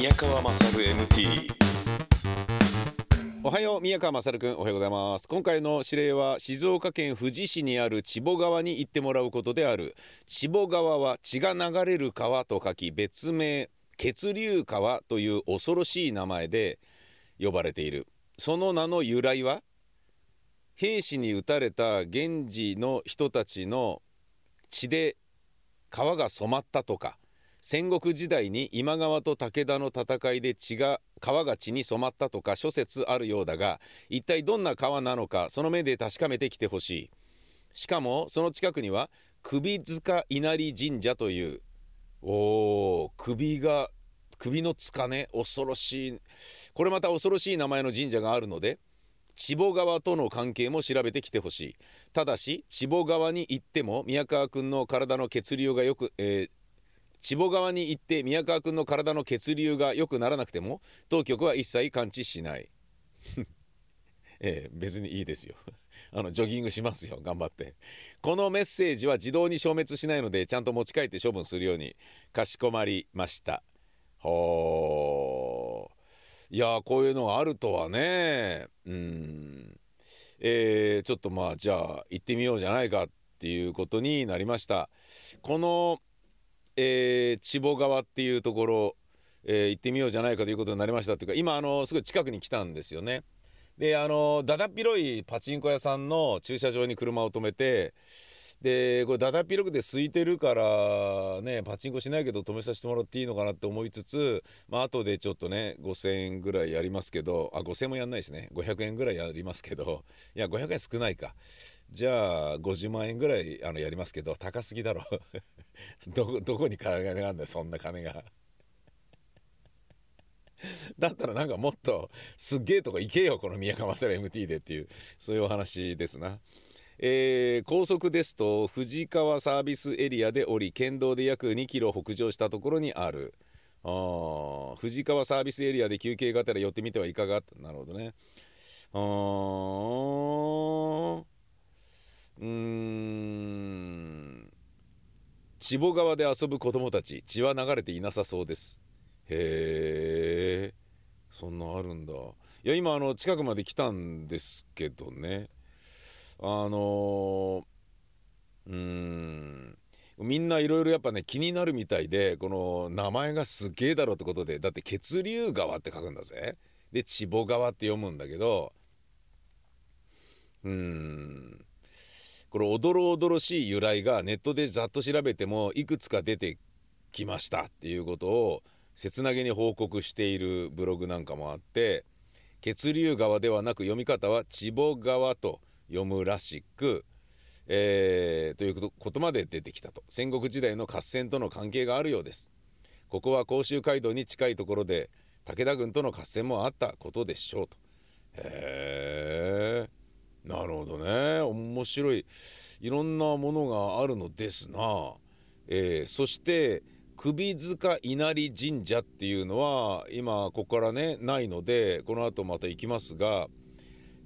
宮川勝 MT おはよう宮川勝くんおはようございます。今回の指令は静岡県富士市にある千保川に行ってもらうことである。千保川は血が流れる川と書き別名血流川という恐ろしい名前で呼ばれている。その名の由来は兵士に撃たれた源氏の人たちの血で川が染まったとか戦国時代に今川と武田の戦いで血が川が血に染まったとか諸説あるようだが一体どんな川なのかその目で確かめてきてほしい。しかもその近くには首塚稲荷神社というおー首が首の塚ね恐ろしい。これまた恐ろしい名前の神社があるので千保川との関係も調べてきてほしい。ただし千保川に行っても宮川くんの体の血流がよく、えー千保川に行って宮川くんの体の血流が良くならなくても当局は一切感知しない。ええ別にいいですよ。あのジョギングしますよ。頑張って。このメッセージは自動に消滅しないのでちゃんと持ち帰って処分するようにかしこまりました。ほー。いやこういうのがあるとはね。うん。えー、ちょっとまあじゃあ行ってみようじゃないかっていうことになりました。このえー、千保川っていうところ、えー、行ってみようじゃないかということになりましたというか今あのすごい近くに来たんですよね。であのだだっ広いパチンコ屋さんの駐車場に車を止めてでこれだだっ広くて空いてるからねパチンコしないけど止めさせてもらっていいのかなって思いつつまあ後でちょっとね5,000円ぐらいやりますけどあ5,000円もやんないですね。500円ぐらいやりますけどいや500円少ないか。じゃあ50万円ぐらいあのやりますけど高すぎだろ。どどこに金があるんだよそんな金が。だったらなんかもっとすっげえとこ行けよこの宮川セラ MT でっていうそういうお話ですな。えー、高速ですと藤川サービスエリアで降り県道で約2キロ北上したところにある。あ藤川サービスエリアで休憩がてら寄ってみてはいかが？なるほどね。あうん。千保川で遊ぶ子供たち血は流れていなさそうです。へえそんなあるんだ。いや今あの近くまで来たんですけどね。あのうん。みんないろいろやっぱね気になるみたいでこの名前がすげえだろってことでだって血流川って書くんだぜ。で千保川って読むんだけどうん。これおどろおどろしい由来がネットでざっと調べてもいくつか出てきましたっていうことを切なげに報告しているブログなんかもあって血流川ではなく読み方は千保川と読むらしく、えー、ということまで出てきたと。戦国時代の合戦との関係があるようです。ここは甲州街道に近いところで武田軍との合戦もあったことでしょうと。へえなるほどね。面白い。いろんなものがあるのですな、えー、そして首塚稲荷神社っていうのは今ここからねないのでこの後また行きますが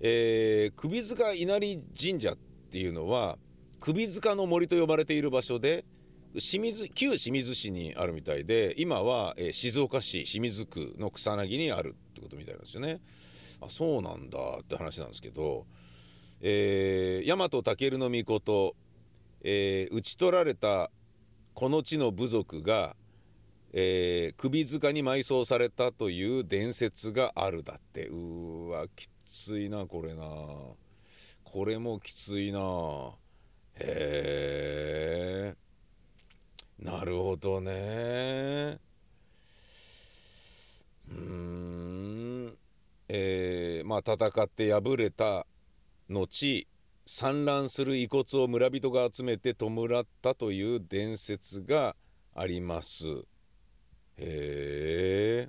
えー、首塚稲荷神社っていうのは首塚の森と呼ばれている場所で清水旧清水市にあるみたいで今は、えー、静岡市清水区の草薙にあるってことみたいなんですよね。あそうなんだって話なんですけど、えー、大和武の命、えー、討ち取られたこの地の部族が、えー、首塚に埋葬されたという伝説があるだって。うわきついなこれな。これもきついな。へえなるほどね。うん。えー、まあ戦って敗れた後産卵する遺骨を村人が集めて弔ったという伝説があります。へえ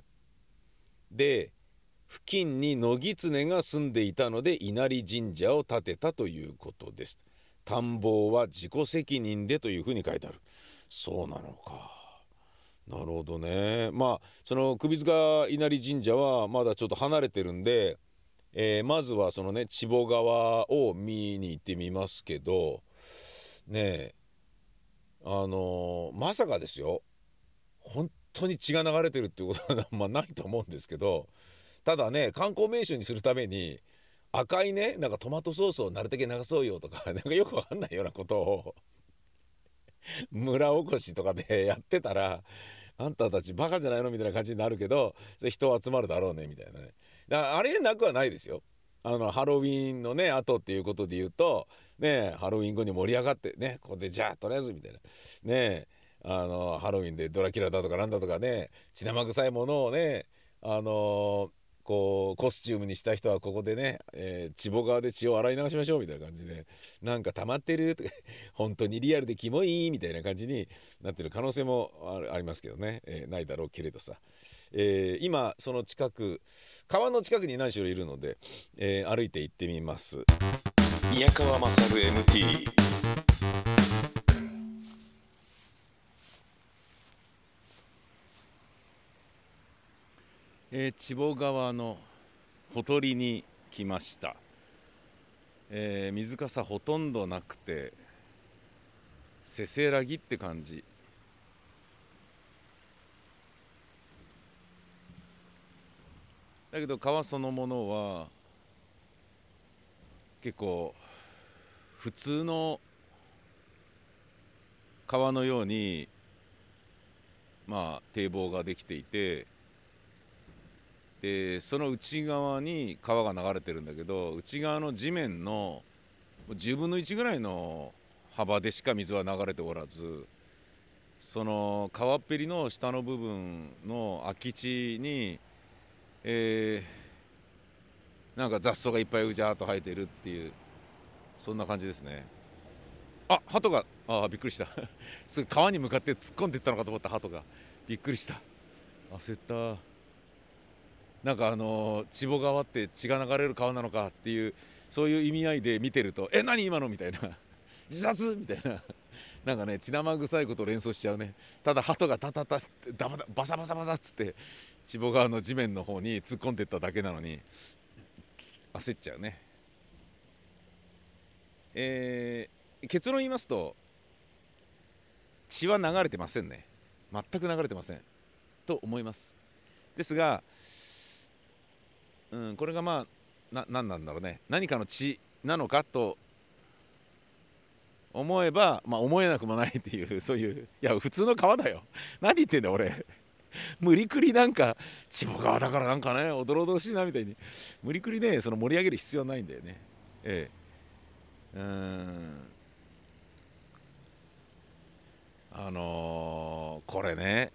で付近に野狐が住んでいたので稲荷神社を建てたということです。田んぼは自己責任でというふうに書いてある。そうなのか。なるほどね。まあその首塚稲荷神社はまだちょっと離れてるんで、えー、まずはそのね千保川を見に行ってみますけどねえあのー、まさかですよ。本当に血が流れてるっていうことは まないと思うんですけどただね観光名所にするために赤いねなんかトマトソースをなるだけ流そうよとか なんかよくわかんないようなことを村おこしとかで やってたらあんたたちバカじゃないのみたいな感じになるけど人集まるだろうねみたいなね。あれなくはないですよ。あのハロウィンのね後っていうことで言うとねハロウィン後に盛り上がってねここでじゃあとりあえずみたいな。ねあのハロウィンでドラキュラだとかなんだとかね血生臭いものをねあのこうコスチュームにした人はここでね、えー、血母側で血を洗い流しましょうみたいな感じでなんか溜まってるとか 本当にリアルでキモいみたいな感じになってる可能性もありますけどね、えー、ないだろうけれどさ、えー、今その近く川の近くに何しろいるので、え歩いて行ってみます。宮川勝 MT えー、千保川のほとりに来ました、えー、水かさほとんどなくてせせらぎって感じ。だけど川そのものは結構普通の川のようにまあ堤防ができていてでその内側に川が流れてるんだけど内側の地面の10分の1ぐらいの幅でしか水は流れておらずその川っぺりの下の部分の空き地に、えー、なんか雑草がいっぱいうじゃーっと生えてるっていうそんな感じですね。あ鳩があびっくりした。すぐ川に向かって突っ込んでいったのかと思った鳩が。びっくりした。焦った。なんかあの千保川って血が流れる川なのかっていうそういう意味合いで見てると「え何今の?」みたいな「自殺!」みたいな。なんかね血生臭いことを連想しちゃうね。ただ鳩がタタタってダバダバサバサバサっつって千保川の地面の方に突っ込んでっただけなのに焦っちゃうね。えー、結論言いますと血は流れてませんね。全く流れてません。と思います。ですがうん、これがまあな何なんだろうね。何かの血なのかと思えば、まあ、思えなくもないっていう そういういや普通の川だよ。何言ってんだ俺。無理くりなんか千保川だからなんかねおどろおどろしいなみたいに。無理くりねその盛り上げる必要ないんだよね。ええ。うん。あのー、これね。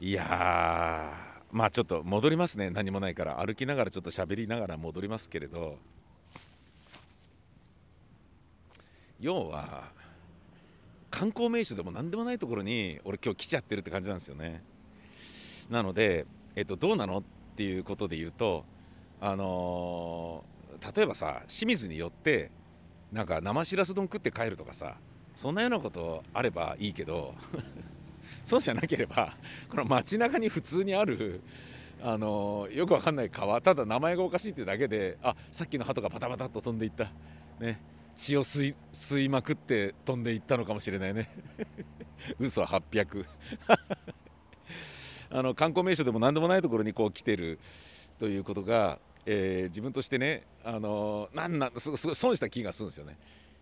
いやまあちょっと戻りますね。何もないから。歩きながらちょっと喋りながら戻りますけれど。要は観光名所でも何でもないところに俺今日来ちゃってるって感じなんですよね。なので、えっと、どうなのっていうことで言うとあのー、例えばさ清水に寄ってなんか生しらす丼食って帰るとかさそんなようなことあればいいけど そうじゃなければこの街中に普通にあるあのよくわかんない川ただ名前がおかしいってだけであさっきの鳩がパタパタっと飛んでいった。ね。血を吸い吸いまくって飛んでいったのかもしれないね。嘘800 あの観光名所でも何でもないところにこう来てるということが、えー、自分としてねあのなんなんすごい損した気がするんですよね。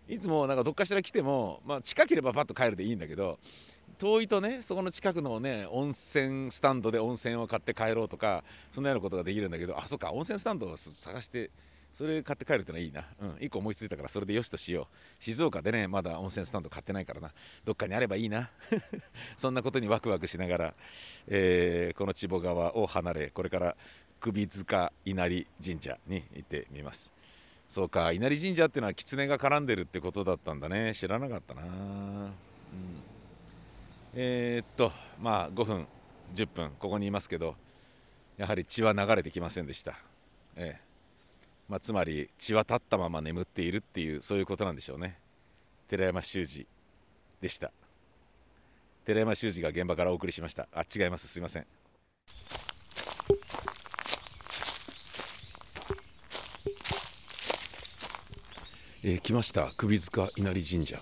いつもなんかどっかしら来ても、まあ、近ければパッと帰るでいいんだけど遠いとねそこの近くのね温泉スタンドで温泉を買って帰ろうとかそんなようなことができるんだけどあそっか温泉スタンドを探してそれ買って帰るってのはいいな、うん、1個思いついたからそれでよしとしよう。静岡でねまだ温泉スタンド買ってないからな。どっかにあればいいな。そんなことにワクワクしながら、えー、この千保川を離れこれから首塚稲荷神社に行ってみます。そうか稲荷神社っていうのは狐が絡んでるってことだったんだね。知らなかったな。うん。えー、っとまあ5分10分ここにいますけどやはり血は流れてきませんでした、ええ。まあ、つまり血は立ったまま眠っているっていうそういうことなんでしょうね。寺山修司でした。寺山修司が現場からお送りしました。あ違います。すいません。えー、来ました。首塚稲荷神社。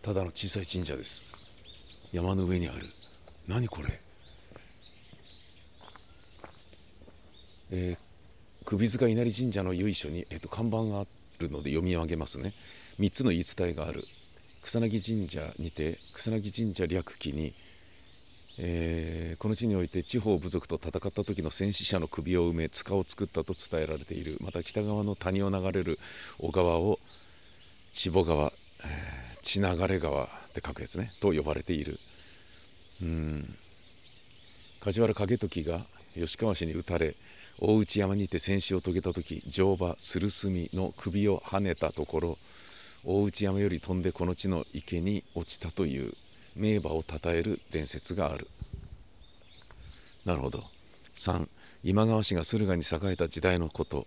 ただの小さい神社です。山の上にある。何これ？えー、首塚稲荷神社の由緒に、えーと、看板があるので読み上げますね。3つの言い伝えがある。草薙神社にて草薙神社略記に、えー、この地において地方部族と戦った時の戦死者の首を埋め塚を作ったと伝えられている。また北側の谷を流れる小川を千穂川、えー、血流川って書くやつね。と呼ばれている。うん。梶原景時が吉川氏に討たれ大内山にて戦死を遂げた時乗馬鶴住の首をはねたところ大内山より飛んでこの地の池に落ちたという名馬を称える伝説がある。なるほど。3今川氏が駿河に栄えた時代のこと。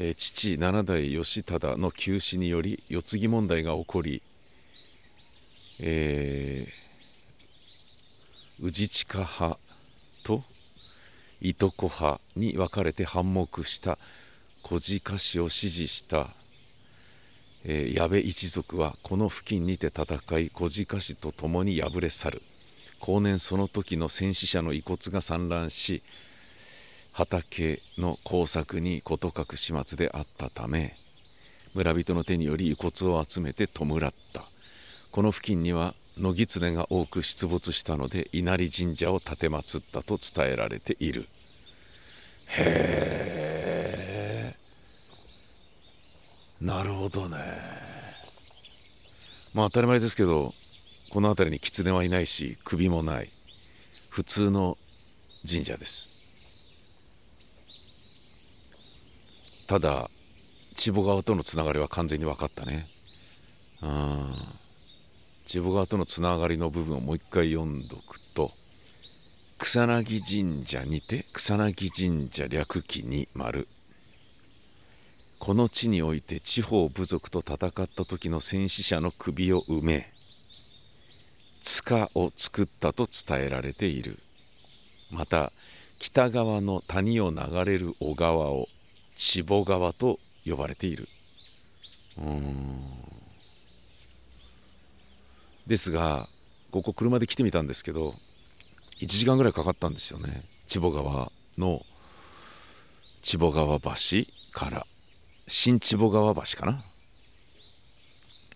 え父七代義忠の急死により世継ぎ問題が起こり、えー、宇治地下派といとこ派に分かれて反目した小鹿氏を支持した、えー、矢部一族はこの付近にて戦い小鹿氏と共に敗れ去る。後年その時の戦死者の遺骨が散乱し畑の工作に事欠く始末であったため村人の手により遺骨を集めて弔った。この付近には野狐が多く出没したので稲荷神社を奉ったと伝えられている。へえなるほどね。まあ当たり前ですけどこの辺りに狐はいないし首もない。普通の神社です。ただ千保川とのつながりは完全に分かったね。うん。千保川とのつながりの部分をもう一回読んどくと草薙神社にて草薙神社略記に丸。この地において地方部族と戦った時の戦死者の首を埋め塚を作ったと伝えられている。また北側の谷を流れる小川を千保川と呼ばれている。うん。ですがここ車で来てみたんですけど1時間ぐらいかかったんですよね。千保川の千保川橋から。新千保川橋かな。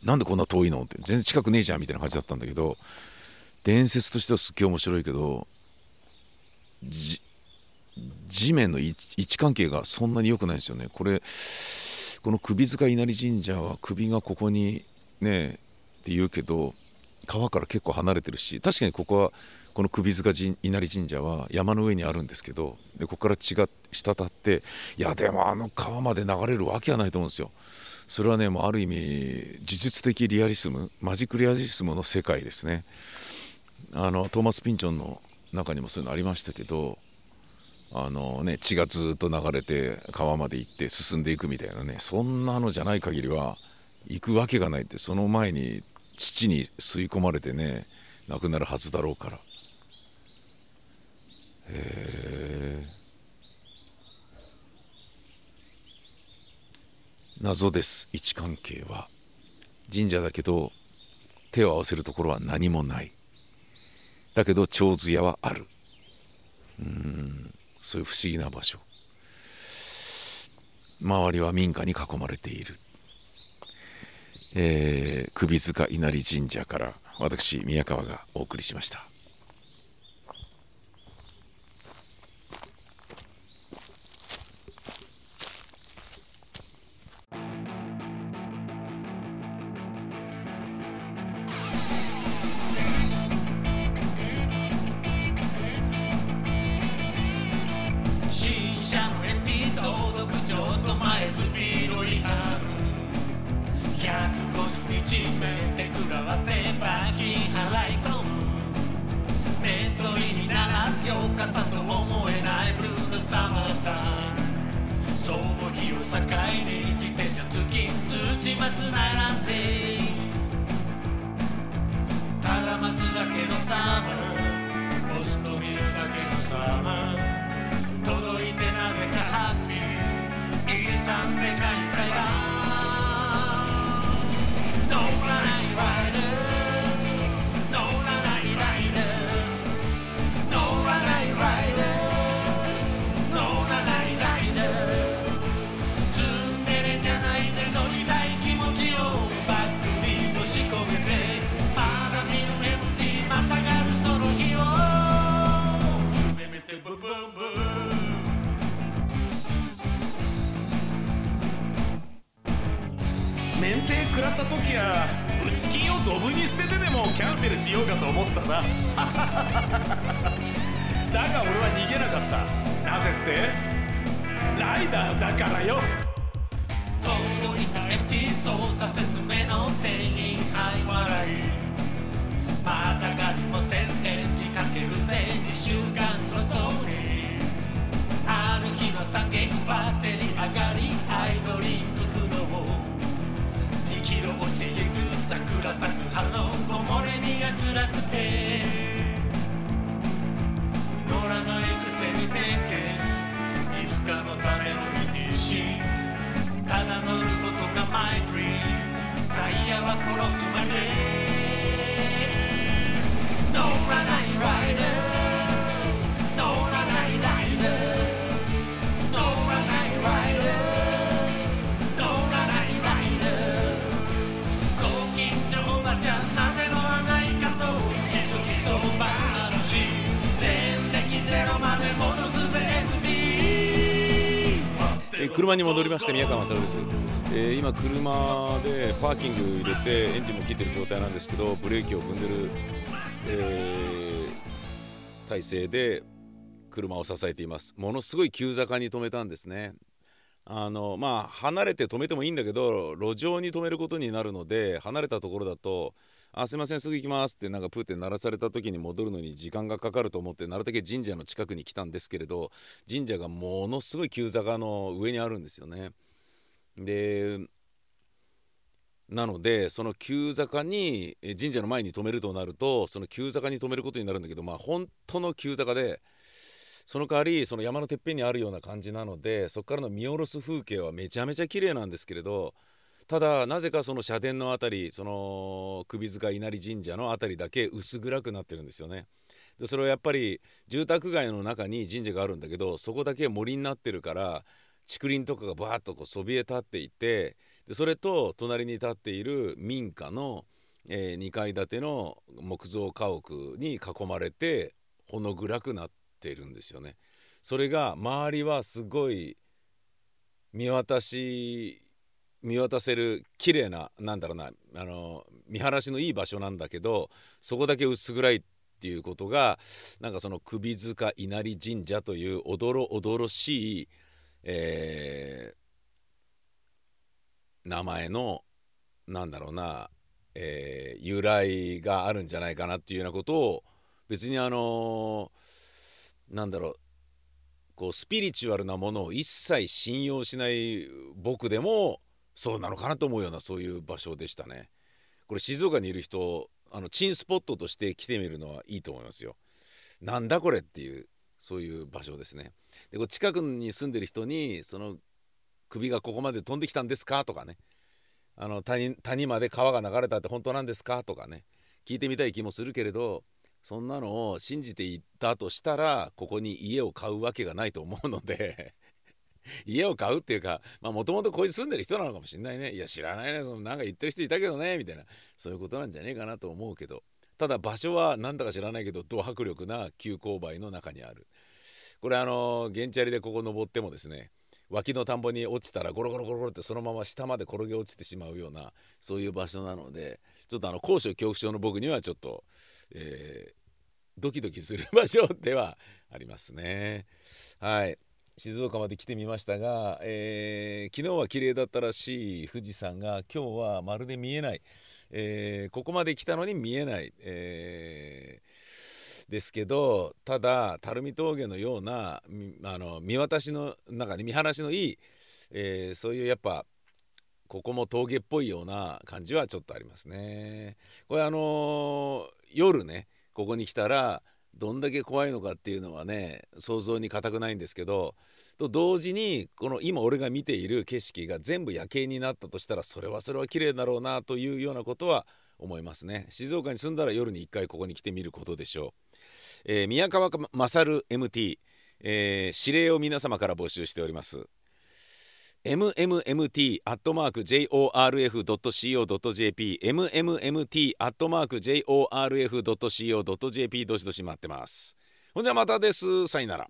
なんでこんな遠いのって。全然近くねえじゃんみたいな感じだったんだけど伝説としてはすっげえ面白いけど地面の位置関係がそんなに良くないですよねこれこの首塚稲荷神社は首がここにねって言うけど川から結構離れてるし確かにここはこの首塚稲荷神社は山の上にあるんですけどでここから血が滴っていやでもあの川まで流れるわけはないと思うんですよ。それはねもうある意味呪術的リアリスムマジックリアリスムの世界ですね。あのトーマス・ピンチョンの中にもそういうのありましたけどあのね血がずっと流れて川まで行って進んでいくみたいなねそんなのじゃない限りは行くわけがないってその前に土に吸い込まれてね亡くなるはずだろうから。へえ謎です位置関係は。神社だけど手を合わせるところは何もない。だけど長寿屋はある。うん。そういう不思議な場所。周りは民家に囲まれている、えー、首塚稲荷神社から私宮川がお送りしました。ったスピード違反150日目で食らわって罰金払い込む面取りにならずよかったと思えないブルーのサマータンその日を境に自転車付き土松並んで。ただ待つだけのサマー。ポスト見るだけのサマー。届いてなぜかハッピー。三杯開催版って。ライダーだからよ。届いた MT 操作説明の店員はい笑い。またがりもせず返事かけるぜ。2週間ごとに。ある日の惨劇バッテリー上がりアイドリングフロー。2キロ押していく。桜咲く春の木漏れ日が辛くて乗らないくせに点検。つかのための ETC ただ乗ることがマイドリーム。タイヤは殺すまで。車に戻りまして宮川勝です、えー今車でパーキング入れてエンジンも切ってる状態なんですけどブレーキを踏んでる、えー体勢で車を支えています。ものすごい急坂に止めたんですね。あのまあ離れて止めてもいいんだけど路上に止めることになるので離れたところだと「あすいませんすぐ行きます」ってなんかプーって鳴らされた時に戻るのに時間がかかると思ってなるだけ神社の近くに来たんですけれど神社がものすごい急坂の上にあるんですよね。でなのでその急坂に神社の前に止めるとなるとその急坂に止めることになるんだけどまあ本当の急坂でその代わりその山のてっぺんにあるような感じなのでそこからの見下ろす風景はめちゃめちゃ綺麗なんですけれどただなぜかその社殿の辺りその首塚稲荷神社の辺りだけ薄暗くなってるんですよね。でそれはやっぱり住宅街の中に神社があるんだけどそこだけ森になってるから竹林とかがバーッとこうそびえ立っていてでそれと隣に立っている民家の、え2階建ての木造家屋に囲まれてほの暗くなってるんですよね。それが周りはすごい見渡し見渡せる綺麗ななんだろうなあの見晴らしのいい場所なんだけどそこだけ薄暗いっていうことがなんかその首塚稲荷神社というおどろおどろしい、えー名前のなんだろうな、えー由来があるんじゃないかなっていうようなことを別にあのなんだろうこうスピリチュアルなものを一切信用しない僕でもそうなのかなと思うようなそういう場所でしたね。これ静岡にいる人あのチンスポットとして来てみるのはいいと思いますよ。なんだこれっていうそういう場所ですね。でこう近くに住んでる人にその首がここまで飛んできたんですか？とかねあの谷谷まで川が流れたって本当なんですか？とかね聞いてみたい気もするけれどそんなのを信じていったとしたらここに家を買うわけがないと思うので 家を買うっていうかもともとここに住んでる人なのかもしんないね。いや知らないね。そのなんか言ってる人いたけどね。みたいな。そういうことなんじゃねえかなと思うけど。ただ場所はなんだか知らないけどド迫力な急勾配の中にある。これあの原チャリでここ登ってもですね脇の田んぼに落ちたらゴロゴロゴロゴロってそのまま下まで転げ落ちてしまうようなそういう場所なのでちょっとあの高所恐怖症の僕にはちょっと、えードキドキする場所ではありますね。はい。静岡まで来てみましたが、えー昨日は綺麗だったらしい富士山が今日はまるで見えない、えーここまで来たのに見えない、えーですけどただ垂水峠のようなあの見渡しの中に見晴らしのいい、えーそういうやっぱここも峠っぽいような感じはちょっとありますね。これあのー夜ねここに来たらどんだけ怖いのかっていうのはね想像に難くないんですけどと同時にこの今俺が見ている景色が全部夜景になったとしたらそれはそれは綺麗だろうなというようなことは思いますね。静岡に住んだら夜に一回ここに来てみることでしょう、えー宮川勝 MT、えー指令を皆様から募集しております。mmmt.jorf.co.jp mmmt.jorf.co.jp どしどし待ってますほんじゃまたですさよなら